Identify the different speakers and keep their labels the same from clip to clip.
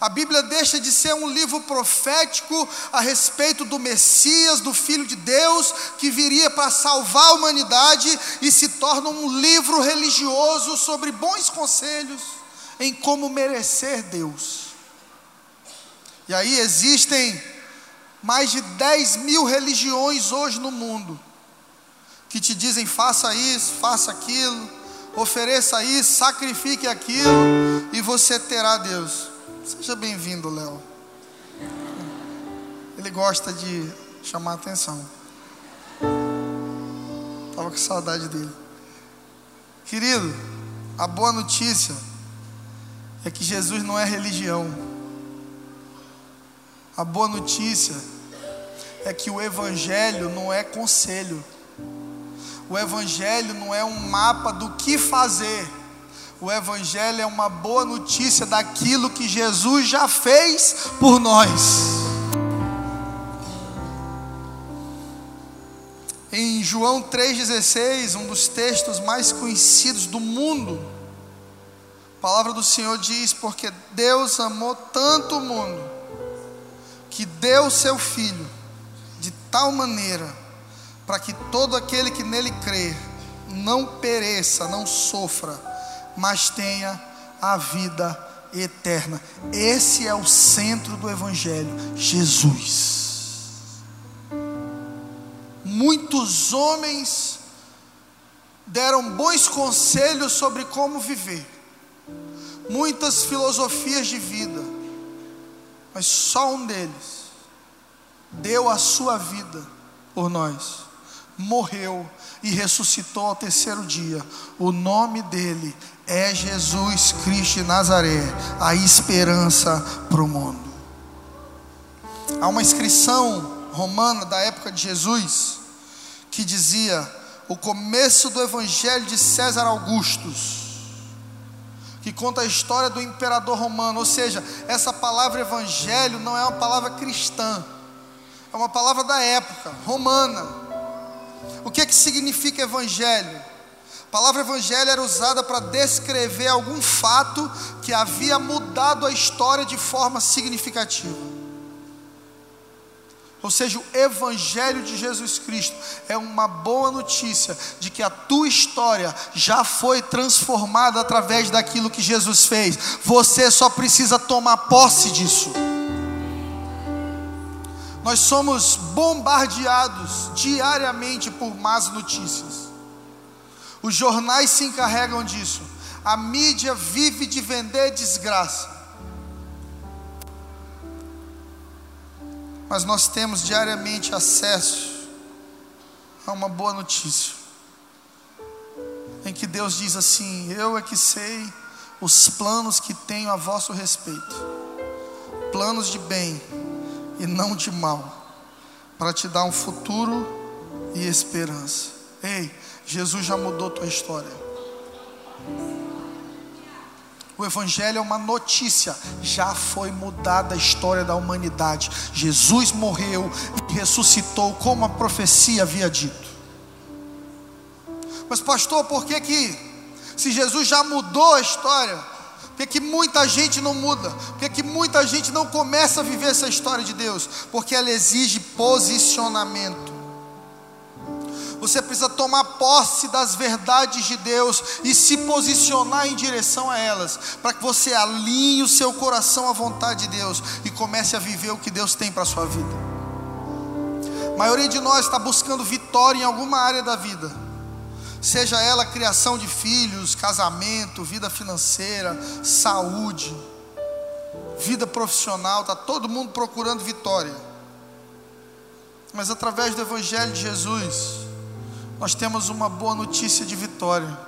Speaker 1: A Bíblia deixa de ser um livro profético a respeito do Messias, do Filho de Deus, que viria para salvar a humanidade, e se torna um livro religioso sobre bons conselhos em como merecer Deus. E aí existem mais de 10 mil religiões hoje no mundo, que te dizem faça isso, faça aquilo, ofereça isso, sacrifique aquilo, e você terá Deus. Seja bem-vindo, Léo. Ele gosta de chamar atenção. Estava com saudade dele. Querido, a boa notícia é que Jesus não é religião. A boa notícia é que o Evangelho não é conselho. O Evangelho não é um mapa do que fazer. O Evangelho é uma boa notícia daquilo que Jesus já fez por nós. Em João 3,16, um dos textos mais conhecidos do mundo, a palavra do Senhor diz: Porque Deus amou tanto o mundo, que deu seu Filho, de tal maneira, para que todo aquele que nele crer, não pereça, não sofra, mas tenha a vida eterna. Esse é o centro do Evangelho: Jesus. Muitos homens deram bons conselhos sobre como viver, muitas filosofias de vida, mas só um deles deu a sua vida por nós, morreu e ressuscitou ao terceiro dia. O nome dele é Jesus Cristo de Nazaré, a esperança para o mundo. Há uma inscrição romana da época de Jesus que dizia o começo do evangelho de César Augustus, que conta a história do imperador romano, ou seja, essa palavra evangelho não é uma palavra cristã, é uma palavra da época, romana. O que, é que significa evangelho? A palavra evangelho era usada para descrever algum fato que havia mudado a história de forma significativa. Ou seja, o Evangelho de Jesus Cristo é uma boa notícia de que a tua história já foi transformada através daquilo que Jesus fez. Você só precisa tomar posse disso. Nós somos bombardeados diariamente por más notícias. Os jornais se encarregam disso. A mídia vive de vender desgraça. Mas nós temos diariamente acesso a uma boa notícia. Em que Deus diz assim: Eu é que sei os planos que tenho a vosso respeito. Planos de bem e não de mal, para te dar um futuro e esperança. Ei, Jesus já mudou tua história. O Evangelho é uma notícia, já foi mudada a história da humanidade. Jesus morreu e ressuscitou, como a profecia havia dito. Mas, pastor, por que que, se Jesus já mudou a história, por que, muita gente não muda? Por que muita gente não começa a viver essa história de Deus? Porque ela exige posicionamento. Você precisa tomar posse das verdades de Deus e se posicionar em direção a elas, para que você alinhe o seu coração à vontade de Deus e comece a viver o que Deus tem para a sua vida. A maioria de nós está buscando vitória em alguma área da vida, seja ela criação de filhos, casamento, vida financeira, saúde, vida profissional, está todo mundo procurando vitória. Mas através do Evangelho de Jesus, nós temos uma boa notícia de vitória.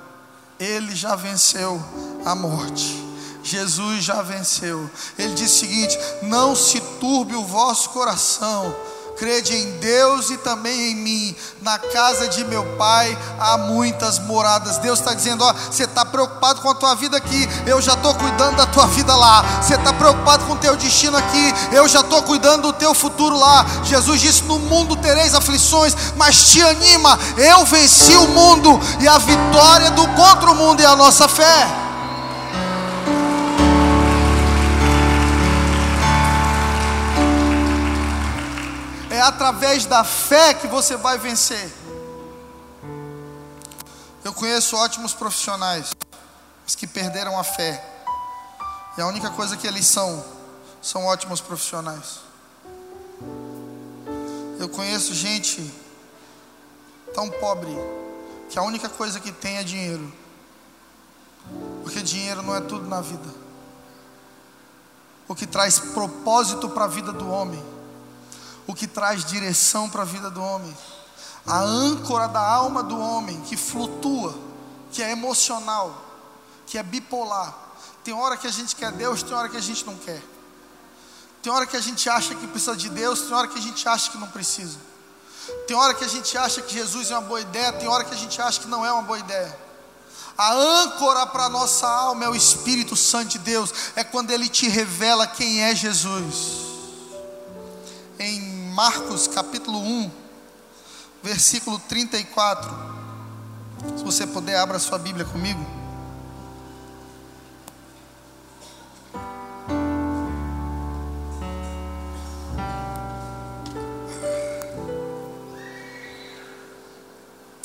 Speaker 1: Ele já venceu a morte. Jesus já venceu. Ele diz o seguinte: Não se turbe o vosso coração crede em Deus e também em mim. Na casa de meu pai há muitas moradas. Deus está dizendo: ó, você está preocupado com a tua vida aqui, eu já estou cuidando da tua vida lá. Você está preocupado com o teu destino aqui, eu já estou cuidando do teu futuro lá. Jesus disse: No mundo tereis aflições, mas te anima, eu venci o mundo e a vitória do contra o mundo é a nossa fé. É através da fé que você vai vencer. Eu conheço ótimos profissionais, mas que perderam a fé. E a única coisa que eles são, são ótimos profissionais. Eu conheço gente tão pobre que a única coisa que tem é dinheiro. Porque dinheiro não é tudo na vida. O que traz propósito para a vida do homem, o que traz direção para a vida do homem, a âncora da alma do homem que flutua, que é emocional, que é bipolar. Tem hora que a gente quer Deus, tem hora que a gente não quer. Tem hora que a gente acha que precisa de Deus, tem hora que a gente acha que não precisa. Tem hora que a gente acha que Jesus é uma boa ideia, tem hora que a gente acha que não é uma boa ideia. A âncora para a nossa alma é o Espírito Santo de Deus, é quando Ele te revela quem é Jesus. Em Marcos capítulo 1, versículo 34. Se você puder, abra sua Bíblia comigo.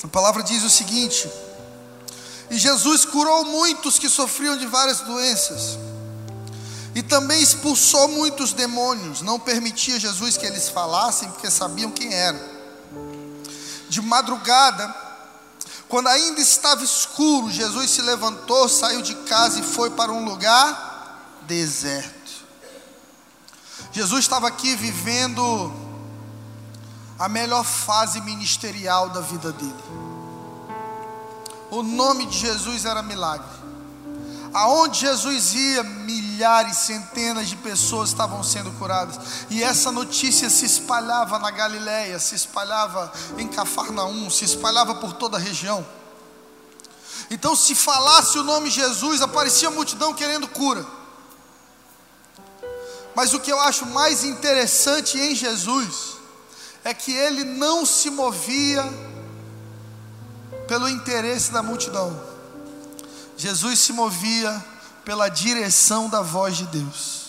Speaker 1: A palavra diz o seguinte: E Jesus curou muitos que sofriam de várias doenças, e também expulsou muitos demônios. Não permitia Jesus que eles falassem, porque sabiam quem eram. De madrugada, quando ainda estava escuro, Jesus se levantou, saiu de casa e foi para um lugar deserto. Jesus estava aqui vivendo a melhor fase ministerial da vida dele. O nome de Jesus era milagre. Aonde Jesus ia, milhares, centenas de pessoas estavam sendo curadas. E essa notícia se espalhava na Galiléia, se espalhava em Cafarnaum, se espalhava por toda a região. Então, se falasse o nome Jesus, aparecia a multidão querendo cura. Mas o que eu acho mais interessante em Jesus é que ele não se movia pelo interesse da multidão. Jesus se movia pela direção da voz de Deus.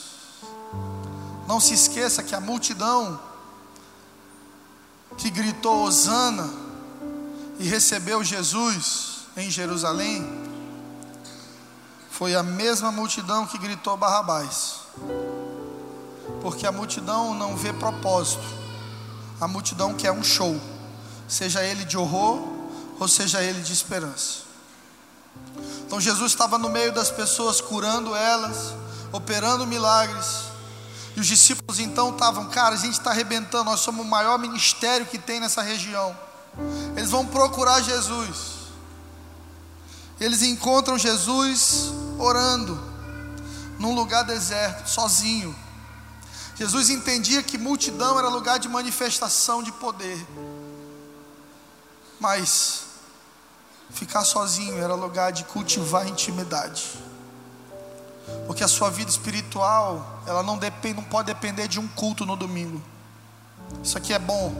Speaker 1: Não se esqueça que a multidão que gritou Hosana e recebeu Jesus em Jerusalém foi a mesma multidão que gritou Barrabás. Porque a multidão não vê propósito a multidão quer um show, seja ele de horror ou seja ele de esperança. Então Jesus estava no meio das pessoas, curando elas, operando milagres. E os discípulos então estavam, cara, a gente está arrebentando, nós somos o maior ministério que tem nessa região. Eles vão procurar Jesus. Eles encontram Jesus orando, num lugar deserto, sozinho. Jesus entendia que multidão era lugar de manifestação de poder, mas ficar sozinho era lugar de cultivar intimidade, porque a sua vida espiritual ela não depende, não pode depender de um culto no domingo. Isso aqui é bom,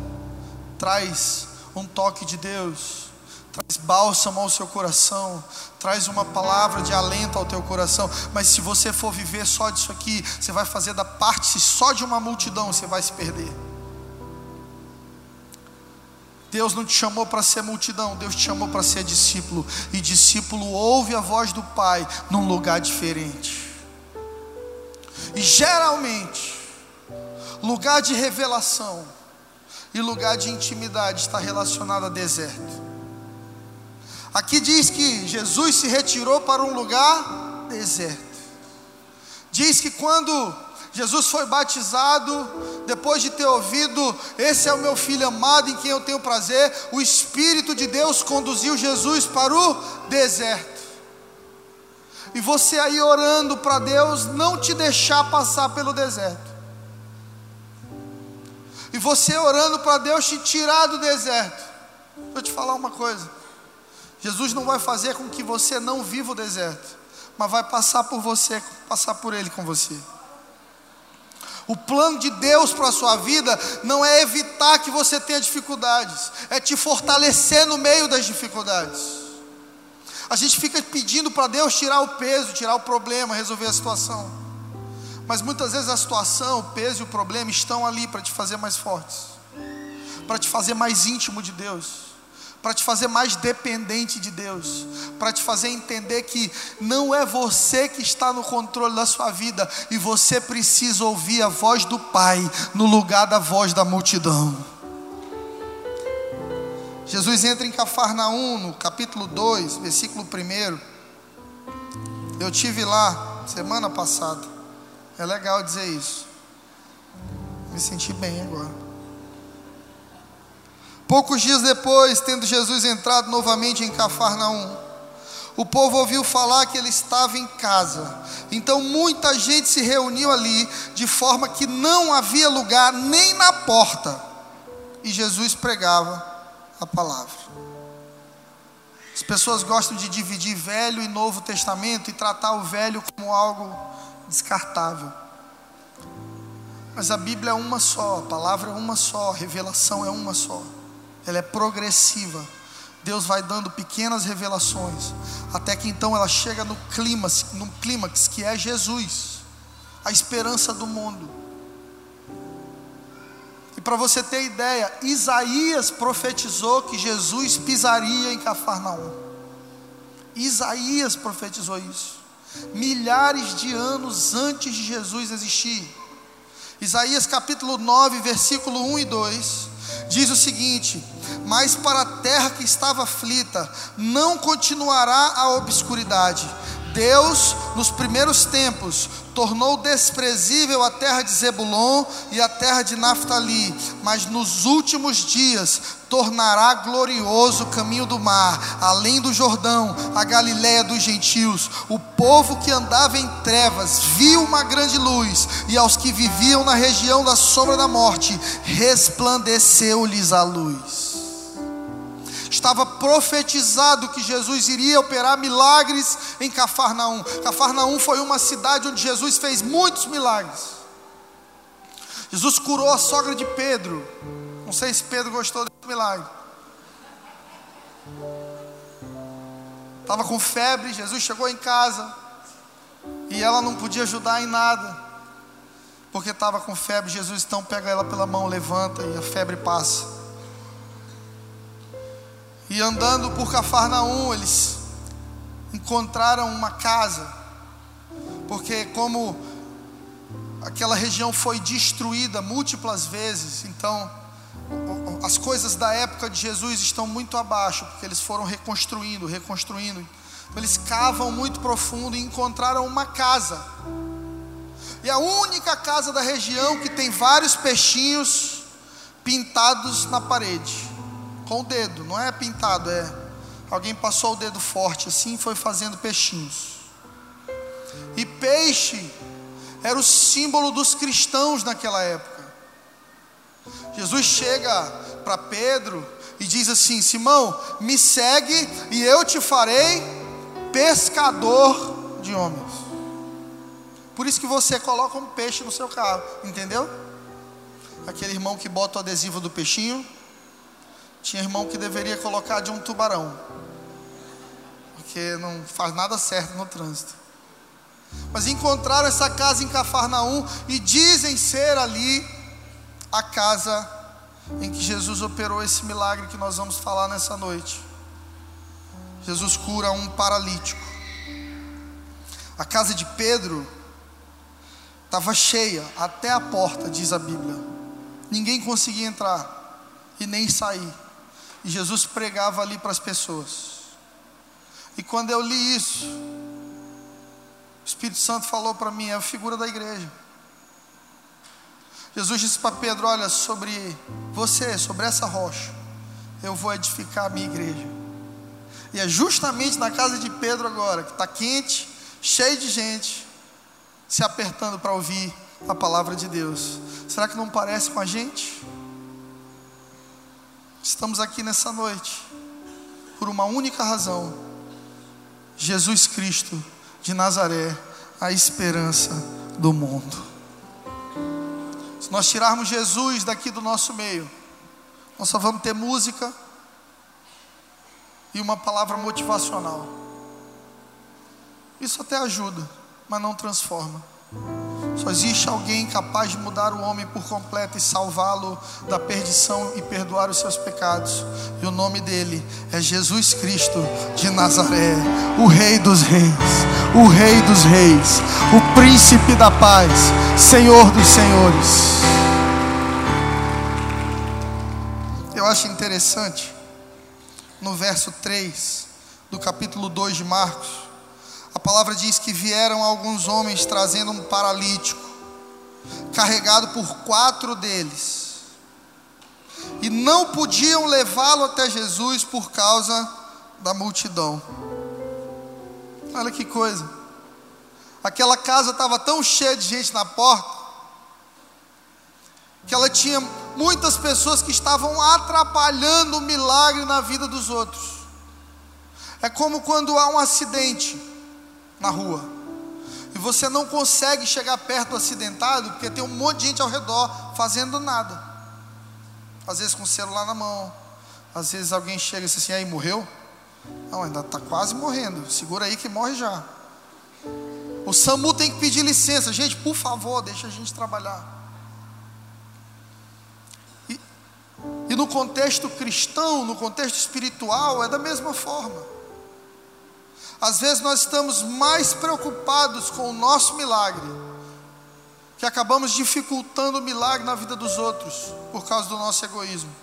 Speaker 1: traz um toque de Deus, traz bálsamo ao seu coração, traz uma palavra de alento ao teu coração. Mas se você for viver só disso aqui, você vai fazer da parte só de uma multidão, você vai se perder. Deus não te chamou para ser multidão, Deus te chamou para ser discípulo. E discípulo ouve a voz do Pai num lugar diferente. E geralmente, lugar de revelação e lugar de intimidade está relacionado a deserto. Aqui diz que Jesus se retirou para um lugar deserto. Diz que quando Jesus foi batizado, depois de ter ouvido, esse é o meu filho amado em quem eu tenho prazer, o Espírito de Deus conduziu Jesus para o deserto. E você aí orando para Deus não te deixar passar pelo deserto. E você orando para Deus te tirar do deserto. Vou te falar uma coisa. Jesus não vai fazer com que você não viva o deserto, mas vai passar por você, passar por ele com você. O plano de Deus para a sua vida não é evitar que você tenha dificuldades, é te fortalecer no meio das dificuldades. A gente fica pedindo para Deus tirar o peso, tirar o problema, resolver a situação. Mas muitas vezes a situação, o peso e o problema estão ali para te fazer mais fortes. para te fazer mais íntimo de Deus para te fazer mais dependente de Deus, para te fazer entender que não é você que está no controle da sua vida e você precisa ouvir a voz do Pai no lugar da voz da multidão. Jesus entra em Cafarnaum, no capítulo 2, versículo 1. Eu tive lá semana passada. É legal dizer isso. Me senti bem agora. Poucos dias depois, tendo Jesus entrado novamente em Cafarnaum, o povo ouviu falar que ele estava em casa. Então muita gente se reuniu ali, de forma que não havia lugar nem na porta. E Jesus pregava a palavra. As pessoas gostam de dividir Velho e Novo Testamento e tratar o Velho como algo descartável. Mas a Bíblia é uma só, a palavra é uma só, a revelação é uma só ela é progressiva. Deus vai dando pequenas revelações, até que então ela chega no clímax, no clímax que é Jesus, a esperança do mundo. E para você ter ideia, Isaías profetizou que Jesus pisaria em Cafarnaum. Isaías profetizou isso. Milhares de anos antes de Jesus existir. Isaías capítulo 9, versículo 1 e 2 diz o seguinte: Mas para a terra que estava aflita, não continuará a obscuridade. Deus, nos primeiros tempos, tornou desprezível a terra de Zebulon e a terra de Naphtali, mas nos últimos dias tornará glorioso o caminho do mar, além do Jordão, a Galiléia dos gentios. O povo que andava em trevas viu uma grande luz, e aos que viviam na região da sombra da morte, resplandeceu-lhes a luz estava profetizado que Jesus iria operar milagres em Cafarnaum. Cafarnaum foi uma cidade onde Jesus fez muitos milagres. Jesus curou a sogra de Pedro. Não sei se Pedro gostou desse milagre. Estava com febre, Jesus chegou em casa e ela não podia ajudar em nada, porque estava com febre. Jesus então pega ela pela mão, levanta e a febre passa. E andando por Cafarnaum, eles encontraram uma casa, porque como aquela região foi destruída múltiplas vezes, então as coisas da época de Jesus estão muito abaixo, porque eles foram reconstruindo, reconstruindo. Então eles cavam muito profundo e encontraram uma casa. E a única casa da região que tem vários peixinhos pintados na parede com o dedo, não é pintado, é alguém passou o dedo forte assim e foi fazendo peixinhos. E peixe era o símbolo dos cristãos naquela época. Jesus chega para Pedro e diz assim: Simão, me segue e eu te farei pescador de homens. Por isso que você coloca um peixe no seu carro, entendeu? Aquele irmão que bota o adesivo do peixinho. Tinha irmão que deveria colocar de um tubarão, porque não faz nada certo no trânsito. Mas encontraram essa casa em Cafarnaum e dizem ser ali a casa em que Jesus operou esse milagre que nós vamos falar nessa noite. Jesus cura um paralítico. A casa de Pedro estava cheia até a porta, diz a Bíblia. Ninguém conseguia entrar e nem sair. E Jesus pregava ali para as pessoas. E quando eu li isso, o Espírito Santo falou para mim: é a figura da igreja. Jesus disse para Pedro: Olha, sobre você, sobre essa rocha, eu vou edificar a minha igreja. E é justamente na casa de Pedro agora, que está quente, cheio de gente, se apertando para ouvir a palavra de Deus. Será que não parece com a gente? Estamos aqui nessa noite por uma única razão: Jesus Cristo de Nazaré, a esperança do mundo. Se nós tirarmos Jesus daqui do nosso meio, nós só vamos ter música e uma palavra motivacional. Isso até ajuda, mas não transforma. Só existe alguém capaz de mudar o homem por completo e salvá-lo da perdição e perdoar os seus pecados. E o nome dele é Jesus Cristo de Nazaré, o Rei dos Reis, o Rei dos Reis, o Príncipe da Paz, Senhor dos Senhores. Eu acho interessante no verso 3 do capítulo 2 de Marcos a palavra diz que vieram alguns homens trazendo um paralítico, carregado por quatro deles, e não podiam levá-lo até Jesus por causa da multidão. Olha que coisa, aquela casa estava tão cheia de gente na porta, que ela tinha muitas pessoas que estavam atrapalhando o milagre na vida dos outros. É como quando há um acidente na rua. E você não consegue chegar perto do acidentado porque tem um monte de gente ao redor fazendo nada. Às vezes com o celular na mão. Às vezes alguém chega e diz assim: aí morreu? Não, ainda está quase morrendo. Segura aí que morre já. O SAMU tem que pedir licença. Gente, por favor, deixa a gente trabalhar. E, e no contexto cristão, no contexto espiritual, é da mesma forma. Às vezes nós estamos mais preocupados com o nosso milagre, que acabamos dificultando o milagre na vida dos outros, por causa do nosso egoísmo.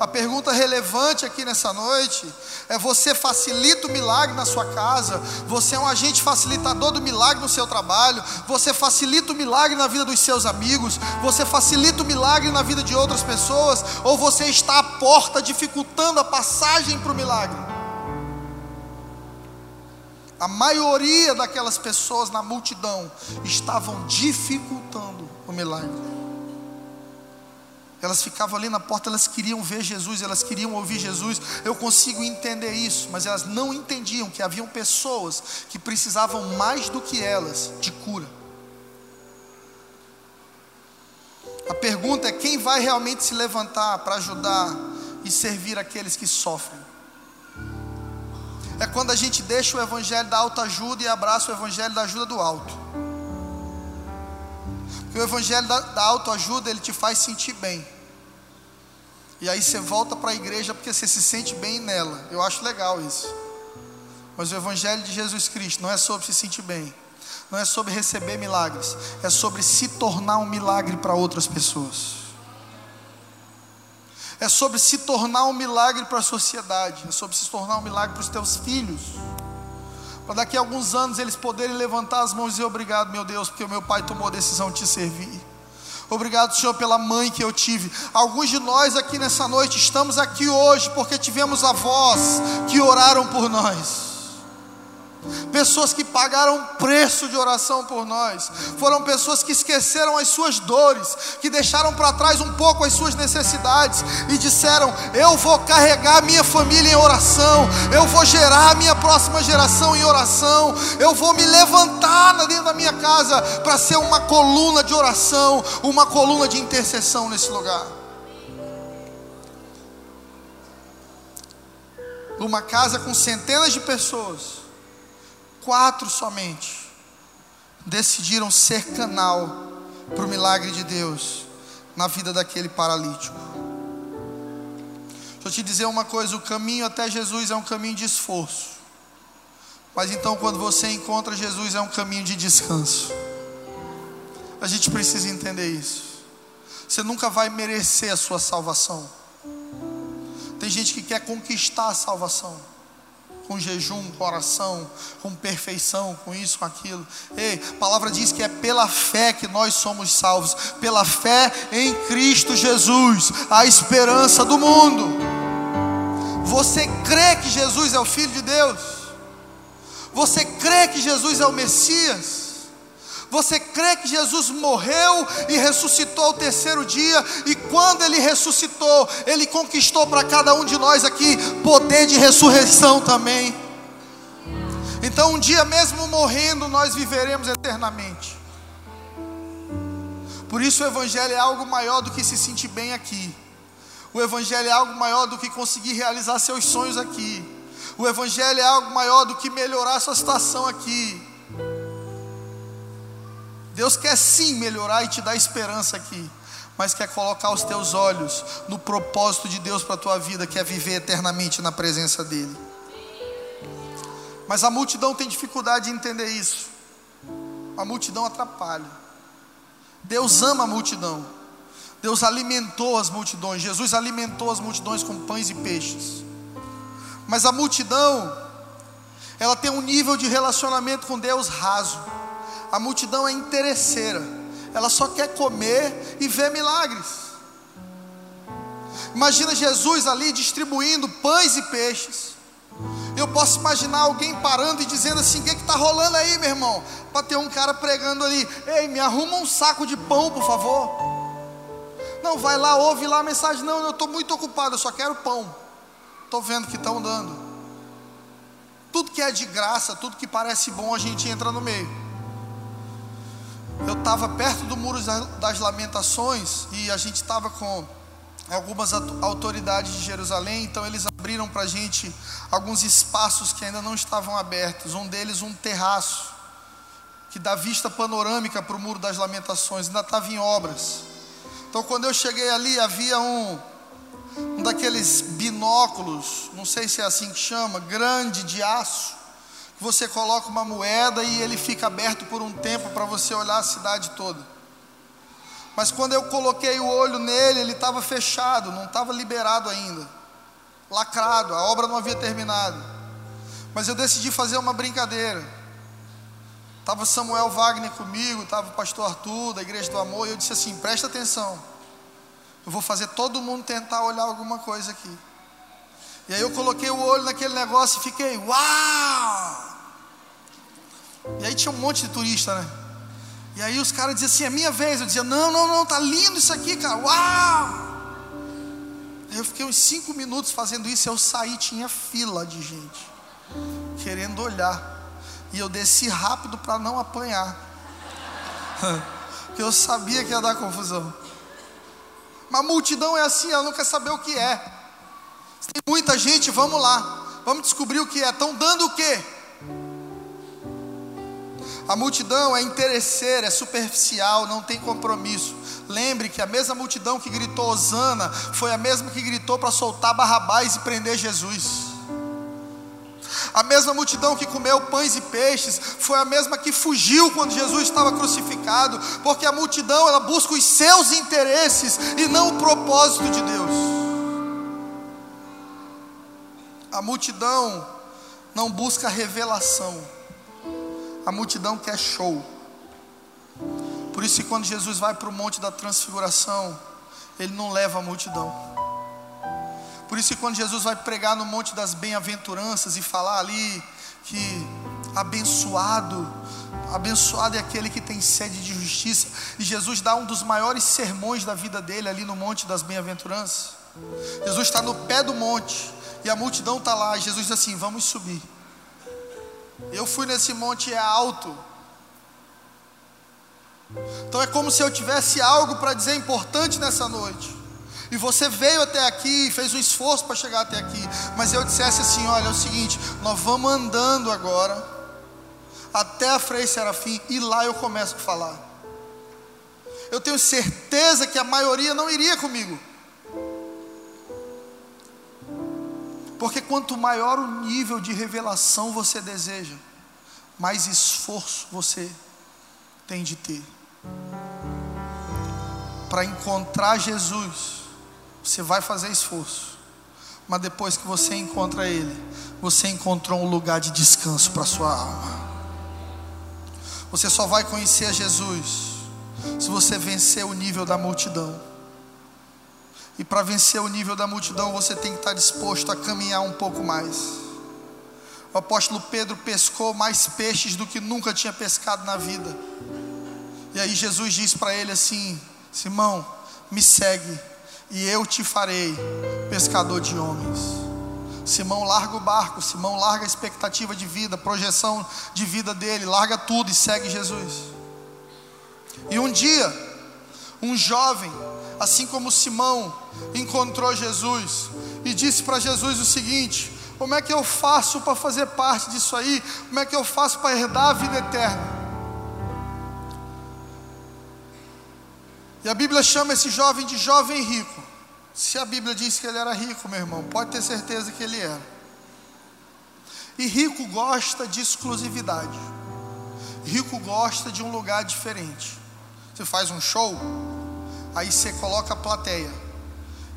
Speaker 1: A pergunta relevante aqui nessa noite é: você facilita o milagre na sua casa? Você é um agente facilitador do milagre no seu trabalho? Você facilita o milagre na vida dos seus amigos? Você facilita o milagre na vida de outras pessoas? Ou você está à porta dificultando a passagem para o milagre? A maioria daquelas pessoas na multidão estavam dificultando o milagre. Elas ficavam ali na porta, elas queriam ver Jesus, elas queriam ouvir Jesus. Eu consigo entender isso, mas elas não entendiam que haviam pessoas que precisavam mais do que elas de cura. A pergunta é: quem vai realmente se levantar para ajudar e servir aqueles que sofrem? É quando a gente deixa o evangelho da autoajuda e abraça o evangelho da ajuda do alto. Porque o evangelho da, da autoajuda ele te faz sentir bem. E aí você volta para a igreja porque você se sente bem nela. Eu acho legal isso. Mas o evangelho de Jesus Cristo não é sobre se sentir bem. Não é sobre receber milagres, é sobre se tornar um milagre para outras pessoas é sobre se tornar um milagre para a sociedade, é sobre se tornar um milagre para os teus filhos. Para daqui a alguns anos eles poderem levantar as mãos e dizer: Obrigado, meu Deus, porque o meu pai tomou a decisão de te servir. Obrigado, Senhor, pela mãe que eu tive. Alguns de nós aqui nessa noite estamos aqui hoje porque tivemos avós que oraram por nós pessoas que pagaram preço de oração por nós, foram pessoas que esqueceram as suas dores, que deixaram para trás um pouco as suas necessidades e disseram: Eu vou carregar minha família em oração, eu vou gerar a minha próxima geração em oração, eu vou me levantar dentro da minha casa para ser uma coluna de oração, uma coluna de intercessão nesse lugar. Uma casa com centenas de pessoas quatro somente decidiram ser canal para o milagre de Deus na vida daquele paralítico. Deixa eu te dizer uma coisa: o caminho até Jesus é um caminho de esforço, mas então quando você encontra Jesus é um caminho de descanso. A gente precisa entender isso. Você nunca vai merecer a sua salvação. Tem gente que quer conquistar a salvação com jejum, com oração, com perfeição, com isso, com aquilo. Ei, a palavra diz que é pela fé que nós somos salvos, pela fé em Cristo Jesus, a esperança do mundo. Você crê que Jesus é o Filho de Deus? Você crê que Jesus é o Messias? Você crê que Jesus morreu e ressuscitou ao terceiro dia, e quando ele ressuscitou, ele conquistou para cada um de nós aqui poder de ressurreição também. Então, um dia mesmo morrendo, nós viveremos eternamente. Por isso, o Evangelho é algo maior do que se sentir bem aqui. O Evangelho é algo maior do que conseguir realizar seus sonhos aqui. O Evangelho é algo maior do que melhorar sua situação aqui. Deus quer sim melhorar e te dar esperança aqui, mas quer colocar os teus olhos no propósito de Deus para a tua vida, que é viver eternamente na presença dEle. Mas a multidão tem dificuldade de entender isso. A multidão atrapalha. Deus ama a multidão. Deus alimentou as multidões. Jesus alimentou as multidões com pães e peixes. Mas a multidão, ela tem um nível de relacionamento com Deus raso. A multidão é interesseira. Ela só quer comer e ver milagres. Imagina Jesus ali distribuindo pães e peixes. Eu posso imaginar alguém parando e dizendo assim: O que está rolando aí, meu irmão? Para ter um cara pregando ali: Ei, me arruma um saco de pão, por favor. Não, vai lá, ouve lá a mensagem. Não, eu estou muito ocupado, eu só quero pão. Estou vendo que estão dando. Tudo que é de graça, tudo que parece bom, a gente entra no meio. Eu estava perto do muro das lamentações e a gente estava com algumas autoridades de Jerusalém, então eles abriram para a gente alguns espaços que ainda não estavam abertos. Um deles, um terraço, que dá vista panorâmica para o Muro das Lamentações, ainda estava em obras. Então, quando eu cheguei ali, havia um, um daqueles binóculos, não sei se é assim que chama, grande de aço, você coloca uma moeda e ele fica aberto por um tempo para você olhar a cidade toda. Mas quando eu coloquei o olho nele, ele estava fechado, não estava liberado ainda, lacrado, a obra não havia terminado. Mas eu decidi fazer uma brincadeira. Estava Samuel Wagner comigo, estava o pastor Arthur, da Igreja do Amor, e eu disse assim: presta atenção, eu vou fazer todo mundo tentar olhar alguma coisa aqui. E aí eu coloquei o olho naquele negócio e fiquei, uau! E aí tinha um monte de turista, né? E aí os caras diziam assim, é minha vez. Eu dizia, não, não, não, tá lindo isso aqui, cara. Uau! Eu fiquei uns cinco minutos fazendo isso. Eu saí, tinha fila de gente querendo olhar. E eu desci rápido para não apanhar. Porque eu sabia que ia dar confusão. Mas a multidão é assim, ela não quer saber o que é. tem muita gente, vamos lá. Vamos descobrir o que é. Estão dando o quê? A multidão é interesseira, é superficial, não tem compromisso. Lembre que a mesma multidão que gritou Osana foi a mesma que gritou para soltar Barrabás e prender Jesus. A mesma multidão que comeu pães e peixes foi a mesma que fugiu quando Jesus estava crucificado, porque a multidão ela busca os seus interesses e não o propósito de Deus. A multidão não busca revelação a multidão quer show. Por isso que quando Jesus vai para o monte da transfiguração, ele não leva a multidão. Por isso que quando Jesus vai pregar no monte das bem-aventuranças e falar ali que abençoado, abençoado é aquele que tem sede de justiça, e Jesus dá um dos maiores sermões da vida dele ali no monte das bem-aventuranças. Jesus está no pé do monte e a multidão está lá, e Jesus diz assim: Vamos subir. Eu fui nesse monte é alto. Então é como se eu tivesse algo para dizer importante nessa noite. E você veio até aqui, fez um esforço para chegar até aqui, mas eu dissesse assim: olha, é o seguinte, nós vamos andando agora até a Frei Serafim e lá eu começo a falar. Eu tenho certeza que a maioria não iria comigo. Porque quanto maior o nível de revelação você deseja, mais esforço você tem de ter. Para encontrar Jesus, você vai fazer esforço. Mas depois que você encontra Ele, você encontrou um lugar de descanso para sua alma. Você só vai conhecer Jesus se você vencer o nível da multidão. E para vencer o nível da multidão, você tem que estar disposto a caminhar um pouco mais. O apóstolo Pedro pescou mais peixes do que nunca tinha pescado na vida. E aí Jesus diz para ele assim: Simão, me segue, e eu te farei pescador de homens. Simão larga o barco, Simão larga a expectativa de vida, projeção de vida dele, larga tudo e segue Jesus. E um dia, um jovem assim como Simão encontrou Jesus e disse para Jesus o seguinte: Como é que eu faço para fazer parte disso aí? Como é que eu faço para herdar a vida eterna? E a Bíblia chama esse jovem de jovem rico. Se a Bíblia diz que ele era rico, meu irmão, pode ter certeza que ele era. E rico gosta de exclusividade. Rico gosta de um lugar diferente. Você faz um show, aí você coloca a plateia.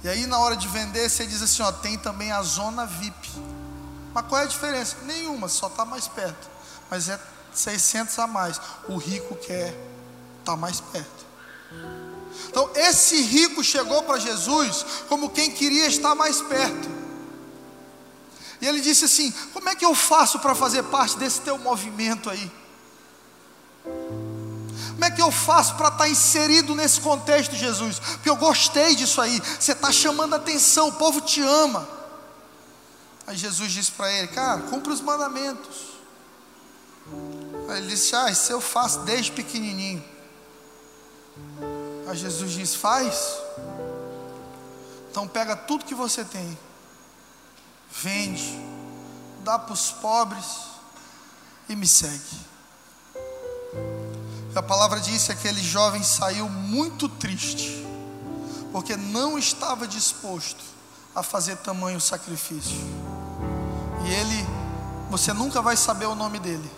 Speaker 1: E aí na hora de vender, você diz assim, ó, tem também a zona VIP. Mas qual é a diferença? Nenhuma, só está mais perto. Mas é 600 a mais. O rico quer estar tá mais perto. Então, esse rico chegou para Jesus como quem queria estar mais perto. E ele disse assim: Como é que eu faço para fazer parte desse teu movimento aí? Como é que eu faço para estar tá inserido nesse contexto, Jesus? Porque eu gostei disso aí. Você está chamando atenção, o povo te ama. Aí Jesus disse para ele: Cara, cumpre os mandamentos. Aí ele disse: Ah, isso eu faço desde pequenininho. Aí Jesus diz: Faz. Então pega tudo que você tem, vende, dá para os pobres e me segue. E a palavra diz que aquele jovem saiu muito triste, porque não estava disposto a fazer tamanho sacrifício. E ele, você nunca vai saber o nome dele.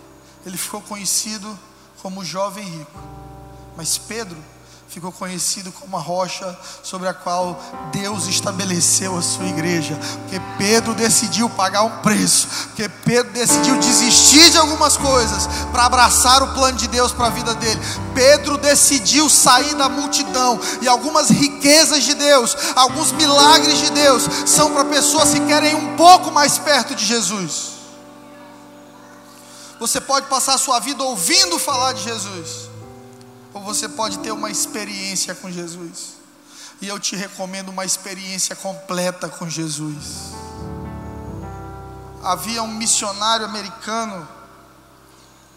Speaker 1: Ele ficou conhecido como jovem rico. Mas Pedro ficou conhecido como a rocha sobre a qual Deus estabeleceu a sua igreja. Porque Pedro decidiu pagar um preço, porque Pedro decidiu desistir de algumas coisas para abraçar o plano de Deus para a vida dele. Pedro decidiu sair da multidão e algumas riquezas de Deus, alguns milagres de Deus são para pessoas que querem um pouco mais perto de Jesus. Você pode passar a sua vida ouvindo falar de Jesus ou você pode ter uma experiência com Jesus. E eu te recomendo uma experiência completa com Jesus. Havia um missionário americano,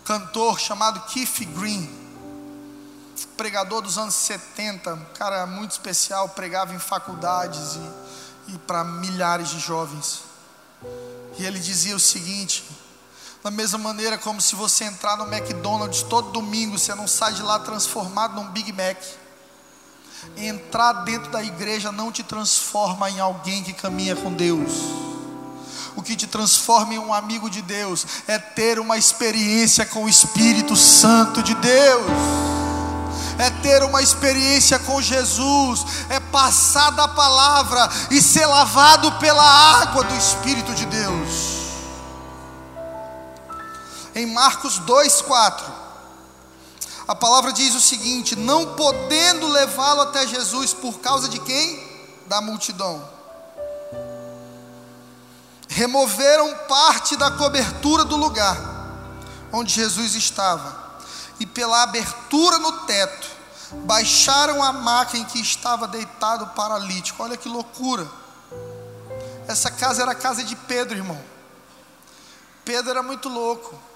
Speaker 1: cantor chamado Keith Green, pregador dos anos 70, um cara muito especial, pregava em faculdades e, e para milhares de jovens. E ele dizia o seguinte: da mesma maneira como se você entrar no McDonald's todo domingo, você não sai de lá transformado num Big Mac. Entrar dentro da igreja não te transforma em alguém que caminha com Deus. O que te transforma em um amigo de Deus é ter uma experiência com o Espírito Santo de Deus é ter uma experiência com Jesus, é passar da palavra e ser lavado pela água do Espírito de Deus em Marcos 2,4. A palavra diz o seguinte: não podendo levá-lo até Jesus por causa de quem? Da multidão. Removeram parte da cobertura do lugar onde Jesus estava, e pela abertura no teto, baixaram a maca em que estava deitado o paralítico. Olha que loucura! Essa casa era a casa de Pedro, irmão. Pedro era muito louco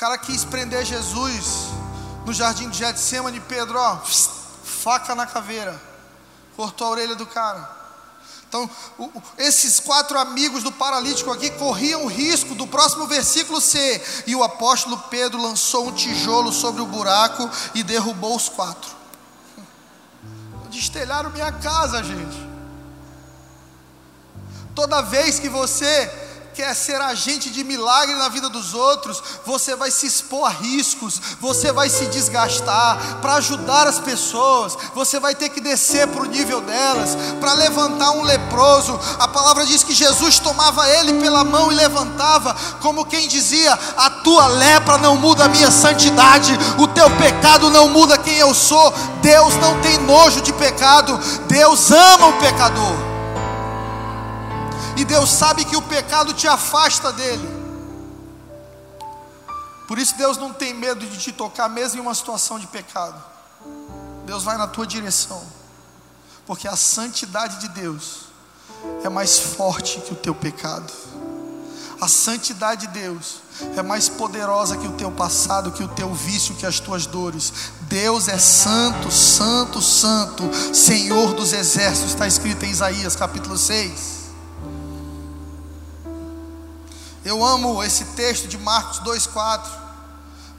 Speaker 1: cara quis prender Jesus no jardim de Getsemane, Pedro, ó, faca na caveira, cortou a orelha do cara. Então, esses quatro amigos do paralítico aqui corriam o risco do próximo versículo ser: e o apóstolo Pedro lançou um tijolo sobre o buraco e derrubou os quatro. Destelharam minha casa, gente. Toda vez que você quer ser agente de milagre na vida dos outros, você vai se expor a riscos, você vai se desgastar para ajudar as pessoas, você vai ter que descer para o nível delas, para levantar um leproso. A palavra diz que Jesus tomava ele pela mão e levantava, como quem dizia: A tua lepra não muda a minha santidade, o teu pecado não muda quem eu sou. Deus não tem nojo de pecado, Deus ama o pecador. E Deus sabe que o pecado te afasta dele. Por isso Deus não tem medo de te tocar, mesmo em uma situação de pecado. Deus vai na tua direção. Porque a santidade de Deus é mais forte que o teu pecado. A santidade de Deus é mais poderosa que o teu passado, que o teu vício, que as tuas dores. Deus é santo, santo, santo, Senhor dos exércitos, está escrito em Isaías capítulo 6. Eu amo esse texto de Marcos 2,4,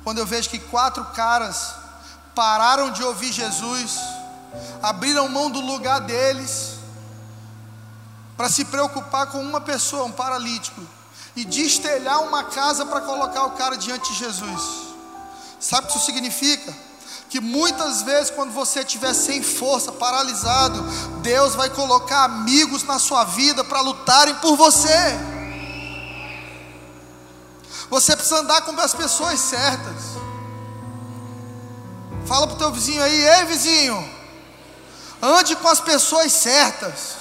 Speaker 1: quando eu vejo que quatro caras pararam de ouvir Jesus abriram mão do lugar deles para se preocupar com uma pessoa, um paralítico, e destelhar uma casa para colocar o cara diante de Jesus. Sabe o que isso significa? Que muitas vezes, quando você estiver sem força, paralisado, Deus vai colocar amigos na sua vida para lutarem por você. Você precisa andar com as pessoas certas. Fala para o teu vizinho aí, ei vizinho, ande com as pessoas certas.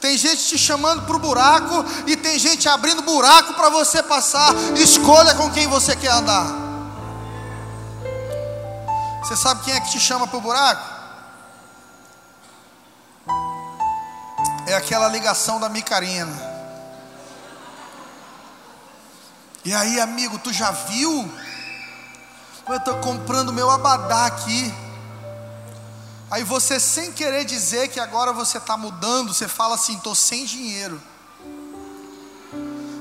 Speaker 1: Tem gente te chamando para o buraco e tem gente abrindo buraco para você passar. Escolha com quem você quer andar. Você sabe quem é que te chama para o buraco? É aquela ligação da micarina. E aí, amigo, tu já viu? Eu estou comprando meu abadá aqui. Aí você, sem querer dizer que agora você está mudando, você fala assim: estou sem dinheiro.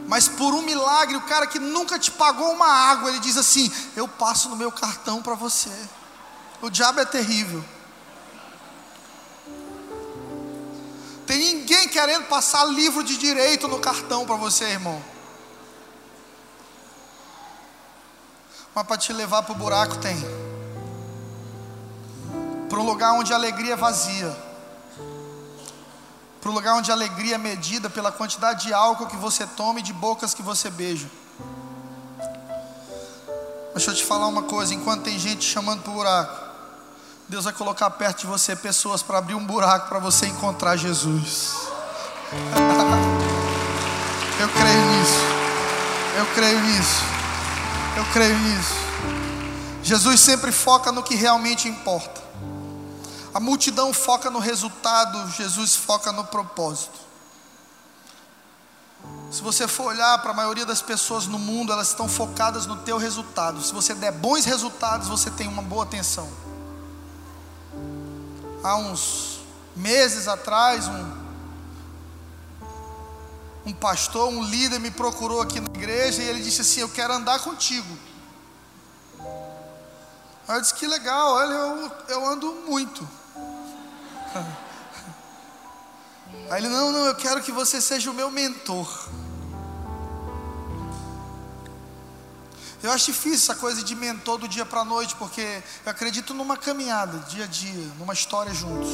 Speaker 1: Mas por um milagre, o cara que nunca te pagou uma água, ele diz assim: Eu passo no meu cartão para você. O diabo é terrível. Tem ninguém querendo passar livro de direito no cartão para você, irmão. Mas para te levar para o buraco tem para um lugar onde a alegria é vazia, para um lugar onde a alegria é medida pela quantidade de álcool que você toma e de bocas que você beija. Deixa eu te falar uma coisa: enquanto tem gente chamando para o buraco, Deus vai colocar perto de você pessoas para abrir um buraco para você encontrar Jesus. eu creio nisso, eu creio nisso, eu creio nisso. Jesus sempre foca no que realmente importa. A multidão foca no resultado, Jesus foca no propósito. Se você for olhar para a maioria das pessoas no mundo, elas estão focadas no teu resultado. Se você der bons resultados, você tem uma boa atenção. Há uns meses atrás, um um pastor, um líder me procurou aqui na igreja e ele disse assim: Eu quero andar contigo. Aí eu disse: Que legal, olha, eu, eu ando muito. Aí ele, não, não, eu quero que você seja o meu mentor. Eu acho difícil essa coisa de mentor do dia para a noite, porque eu acredito numa caminhada, dia a dia, numa história juntos.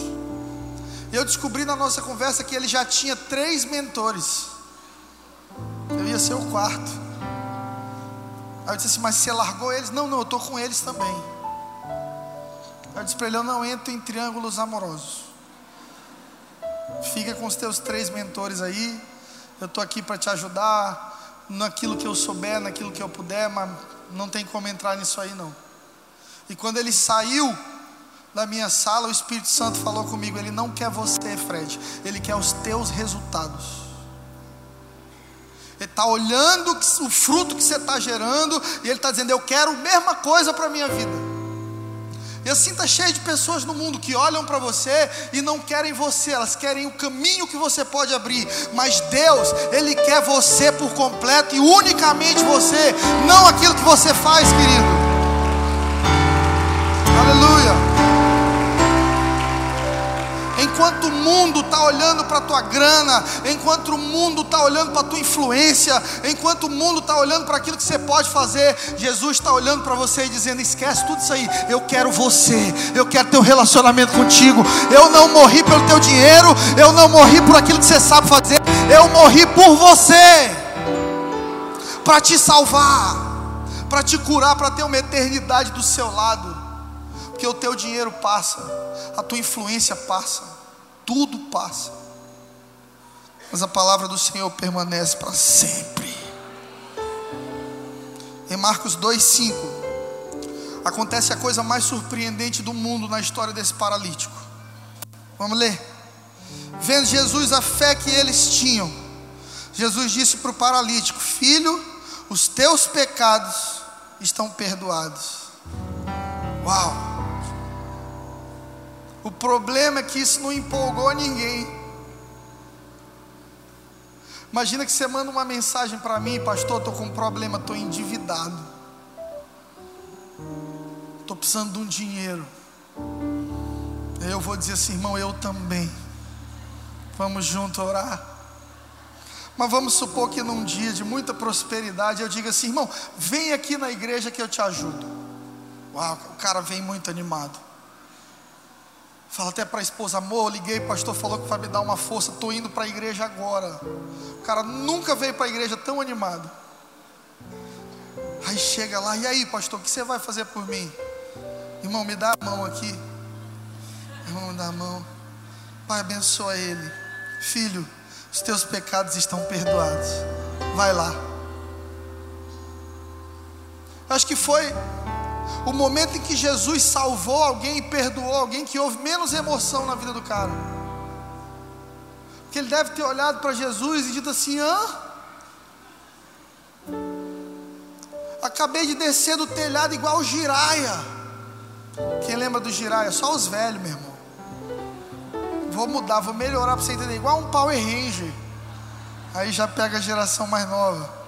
Speaker 1: Eu descobri na nossa conversa que ele já tinha três mentores. Eu ia ser o quarto. Aí eu disse assim, mas você largou eles? Não, não, eu estou com eles também. Aí eu disse para ele, eu não entro em triângulos amorosos. Fica com os teus três mentores aí. Eu estou aqui para te ajudar naquilo que eu souber, naquilo que eu puder, mas não tem como entrar nisso aí não. E quando ele saiu da minha sala, o Espírito Santo falou comigo: Ele não quer você, Fred, ele quer os teus resultados. Ele está olhando o fruto que você está gerando e ele está dizendo: Eu quero a mesma coisa para a minha vida. E assim está cheio de pessoas no mundo que olham para você e não querem você, elas querem o caminho que você pode abrir. Mas Deus, Ele quer você por completo e unicamente você, não aquilo que você faz, querido. Enquanto o mundo está olhando para a tua grana, enquanto o mundo está olhando para a tua influência, enquanto o mundo está olhando para aquilo que você pode fazer, Jesus está olhando para você e dizendo: esquece tudo isso aí, eu quero você, eu quero ter um relacionamento contigo. Eu não morri pelo teu dinheiro, eu não morri por aquilo que você sabe fazer, eu morri por você, para te salvar, para te curar, para ter uma eternidade do seu lado. Porque o teu dinheiro passa, a tua influência passa tudo passa, mas a palavra do Senhor permanece para sempre. Em Marcos 2,5, acontece a coisa mais surpreendente do mundo na história desse paralítico. Vamos ler. Vendo Jesus a fé que eles tinham, Jesus disse para o paralítico: Filho, os teus pecados estão perdoados. Uau! O problema é que isso não empolgou ninguém. Imagina que você manda uma mensagem para mim, pastor, estou com um problema, estou endividado. Estou precisando de um dinheiro. Eu vou dizer assim, irmão, eu também. Vamos junto orar. Mas vamos supor que num dia de muita prosperidade eu diga assim, irmão, vem aqui na igreja que eu te ajudo. Uau, o cara vem muito animado. Fala até para a esposa, amor, liguei, pastor falou que vai me dar uma força, estou indo para a igreja agora. O cara nunca veio para a igreja tão animado. Aí chega lá, e aí, pastor, o que você vai fazer por mim? Irmão, me dá a mão aqui. Irmão, me dá a mão. Pai, abençoa ele. Filho, os teus pecados estão perdoados. Vai lá. Acho que foi o momento em que Jesus salvou alguém e perdoou alguém que houve menos emoção na vida do cara. Porque ele deve ter olhado para Jesus e dito assim: hã? Acabei de descer do telhado igual o giraia. Quem lembra do giraia? Só os velhos, meu irmão. Vou mudar, vou melhorar para você entender. Igual um Power Ranger. Aí já pega a geração mais nova.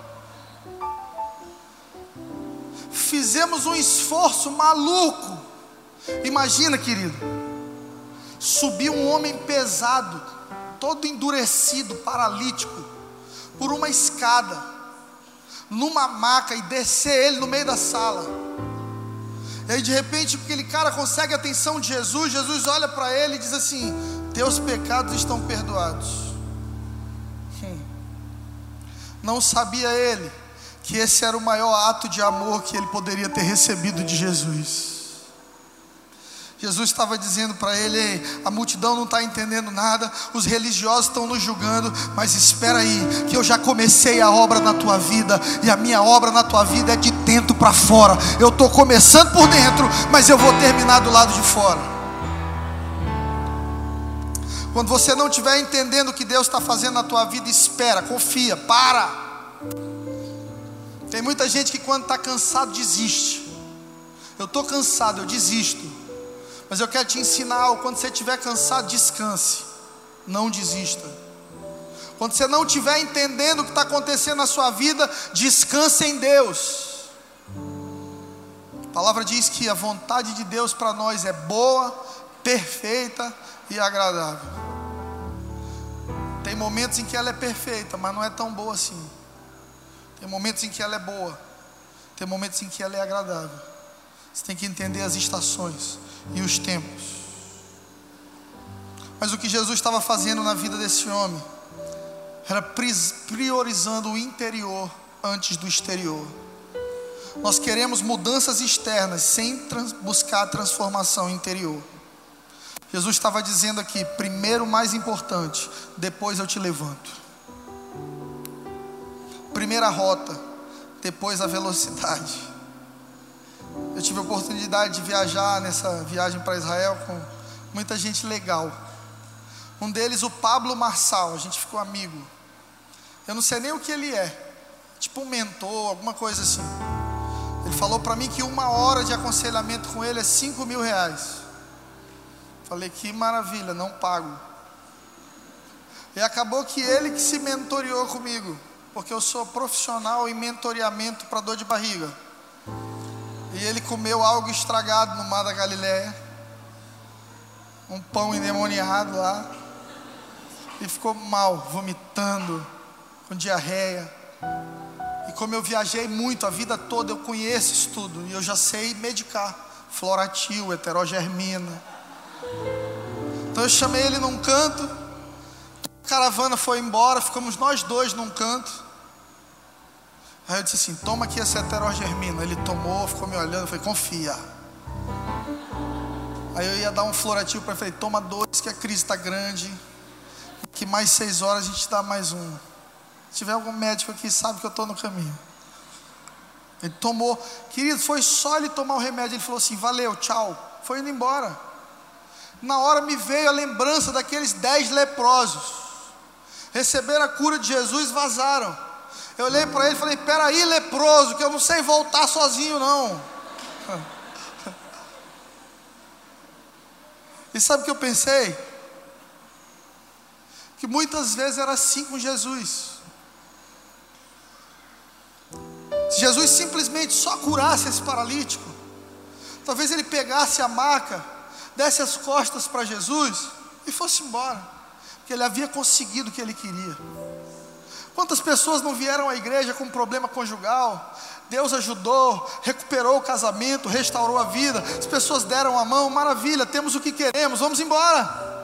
Speaker 1: Fizemos um esforço maluco. Imagina, querido, subir um homem pesado, todo endurecido, paralítico, por uma escada, numa maca e descer ele no meio da sala. E aí de repente aquele cara consegue a atenção de Jesus, Jesus olha para ele e diz assim: Teus pecados estão perdoados. Hum. Não sabia ele que esse era o maior ato de amor que ele poderia ter recebido de Jesus. Jesus estava dizendo para ele: a multidão não está entendendo nada, os religiosos estão nos julgando, mas espera aí, que eu já comecei a obra na tua vida, e a minha obra na tua vida é de dentro para fora. Eu estou começando por dentro, mas eu vou terminar do lado de fora. Quando você não estiver entendendo o que Deus está fazendo na tua vida, espera, confia, para. Tem muita gente que quando está cansado desiste. Eu estou cansado, eu desisto. Mas eu quero te ensinar. Quando você estiver cansado, descanse. Não desista. Quando você não estiver entendendo o que está acontecendo na sua vida, descanse em Deus. A palavra diz que a vontade de Deus para nós é boa, perfeita e agradável. Tem momentos em que ela é perfeita, mas não é tão boa assim. Tem momentos em que ela é boa, tem momentos em que ela é agradável. Você tem que entender as estações e os tempos. Mas o que Jesus estava fazendo na vida desse homem era priorizando o interior antes do exterior. Nós queremos mudanças externas sem trans, buscar transformação interior. Jesus estava dizendo aqui: primeiro o mais importante, depois eu te levanto primeira rota, depois a velocidade. Eu tive a oportunidade de viajar nessa viagem para Israel com muita gente legal. Um deles, o Pablo Marçal, a gente ficou amigo. Eu não sei nem o que ele é, tipo um mentor, alguma coisa assim. Ele falou para mim que uma hora de aconselhamento com ele é cinco mil reais. Falei que maravilha, não pago. E acabou que ele que se mentoriou comigo porque eu sou profissional em mentoreamento para dor de barriga. E ele comeu algo estragado no mar da Galiléia, um pão endemoniado lá, e ficou mal, vomitando, com diarreia. E como eu viajei muito a vida toda, eu conheço isso tudo, e eu já sei medicar floratil, heterogermina. Então eu chamei ele num canto, caravana foi embora, ficamos nós dois num canto. Aí eu disse assim: toma aqui essa heterogermina. Ele tomou, ficou me olhando, falei: confia. Aí eu ia dar um florativo para ele, falei: toma dois, que a crise está grande. Que mais seis horas a gente dá mais um. Se tiver algum médico aqui, sabe que eu estou no caminho. Ele tomou, querido, foi só ele tomar o remédio. Ele falou assim: valeu, tchau. Foi indo embora. Na hora me veio a lembrança daqueles dez leprosos receberam a cura de Jesus, vazaram. Eu olhei para ele e falei: Peraí, leproso, que eu não sei voltar sozinho, não. E sabe o que eu pensei? Que muitas vezes era assim com Jesus. Se Jesus simplesmente só curasse esse paralítico, talvez ele pegasse a maca desse as costas para Jesus e fosse embora, porque ele havia conseguido o que ele queria. Quantas pessoas não vieram à igreja com problema conjugal? Deus ajudou, recuperou o casamento, restaurou a vida. As pessoas deram a mão, maravilha, temos o que queremos, vamos embora.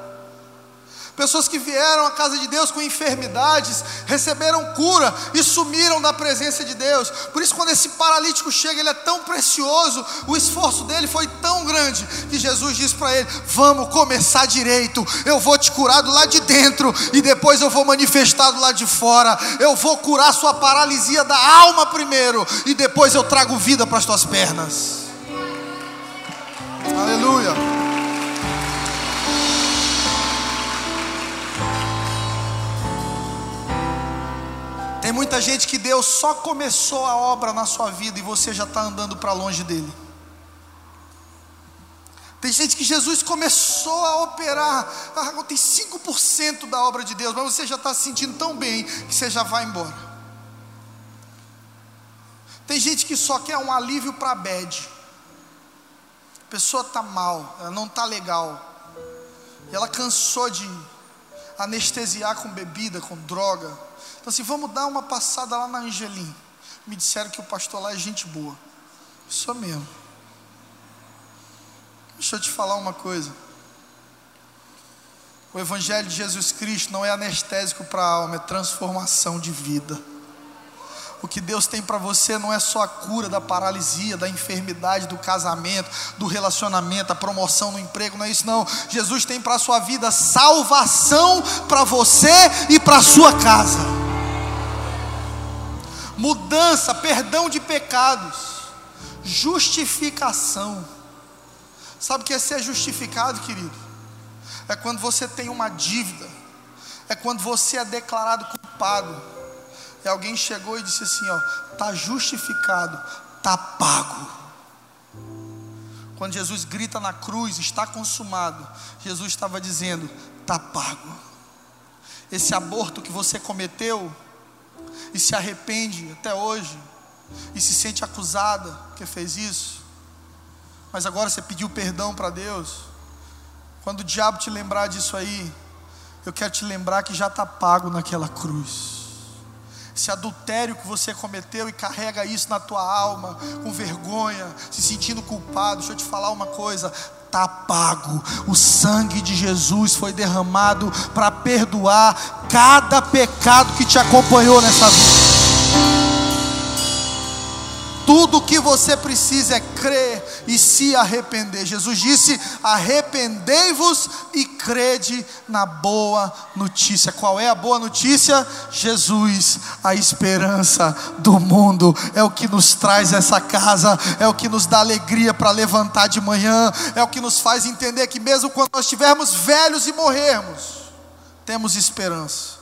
Speaker 1: Pessoas que vieram à casa de Deus com enfermidades, receberam cura e sumiram da presença de Deus. Por isso, quando esse paralítico chega, ele é tão precioso, o esforço dele foi tão grande, que Jesus diz para ele: Vamos começar direito, eu vou te curar do lado de dentro, e depois eu vou manifestar do lado de fora. Eu vou curar sua paralisia da alma primeiro, e depois eu trago vida para as tuas pernas. Aleluia. Tem muita gente que Deus só começou a obra na sua vida e você já está andando para longe dele. Tem gente que Jesus começou a operar, ah, tem 5% da obra de Deus, mas você já está se sentindo tão bem que você já vai embora. Tem gente que só quer um alívio para a bed. A pessoa está mal, ela não está legal. E ela cansou de anestesiar com bebida, com droga. Então, assim, vamos dar uma passada lá na Angelim. Me disseram que o pastor lá é gente boa. Isso mesmo. Deixa eu te falar uma coisa. O Evangelho de Jesus Cristo não é anestésico para a alma, é transformação de vida. O que Deus tem para você não é só a cura da paralisia, da enfermidade, do casamento, do relacionamento, a promoção no emprego, não é isso não. Jesus tem para a sua vida salvação para você e para a sua casa mudança, perdão de pecados, justificação. Sabe o que é ser justificado, querido? É quando você tem uma dívida, é quando você é declarado culpado. E alguém chegou e disse assim: Ó, está justificado, está pago. Quando Jesus grita na cruz, está consumado, Jesus estava dizendo: está pago. Esse aborto que você cometeu, e se arrepende até hoje, e se sente acusada porque fez isso, mas agora você pediu perdão para Deus. Quando o diabo te lembrar disso aí, eu quero te lembrar que já está pago naquela cruz. Esse adultério que você cometeu e carrega isso na tua alma, com vergonha, se sentindo culpado, deixa eu te falar uma coisa: está pago. O sangue de Jesus foi derramado para perdoar cada pecado que te acompanhou nessa vida. Tudo o que você precisa é crer e se arrepender. Jesus disse: arrependei-vos e crede na boa notícia. Qual é a boa notícia? Jesus, a esperança do mundo, é o que nos traz essa casa, é o que nos dá alegria para levantar de manhã, é o que nos faz entender que, mesmo quando nós estivermos velhos e morrermos, temos esperança,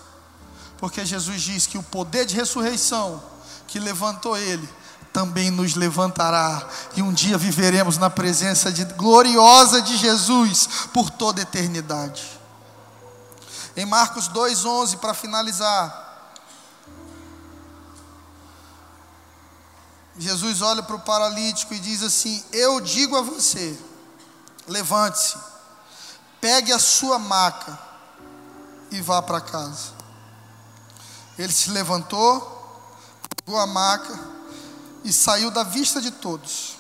Speaker 1: porque Jesus diz que o poder de ressurreição que levantou Ele também nos levantará e um dia viveremos na presença de, gloriosa de Jesus por toda eternidade. Em Marcos 2:11 para finalizar, Jesus olha para o paralítico e diz assim: Eu digo a você, levante-se, pegue a sua maca e vá para casa. Ele se levantou, pegou a maca e saiu da vista de todos,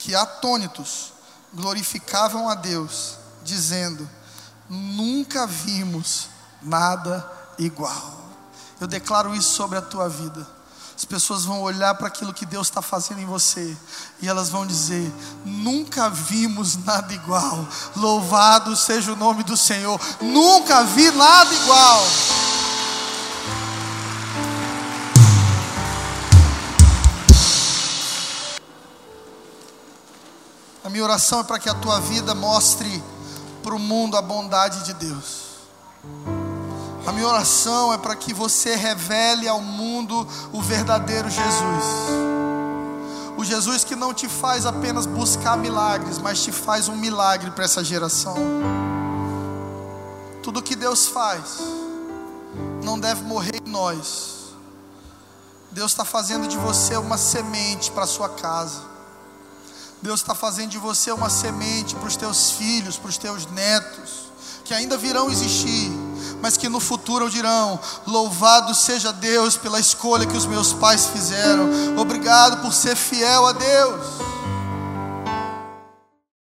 Speaker 1: que atônitos glorificavam a Deus, dizendo: Nunca vimos nada igual. Eu declaro isso sobre a tua vida. As pessoas vão olhar para aquilo que Deus está fazendo em você e elas vão dizer: Nunca vimos nada igual. Louvado seja o nome do Senhor. Nunca vi nada igual. A minha oração é para que a tua vida mostre para o mundo a bondade de Deus. A minha oração é para que você revele ao mundo o verdadeiro Jesus. O Jesus que não te faz apenas buscar milagres, mas te faz um milagre para essa geração. Tudo que Deus faz não deve morrer em nós. Deus está fazendo de você uma semente para a sua casa. Deus está fazendo de você uma semente para os teus filhos, para os teus netos, que ainda virão existir, mas que no futuro dirão: Louvado seja Deus pela escolha que os meus pais fizeram, obrigado por ser fiel a Deus.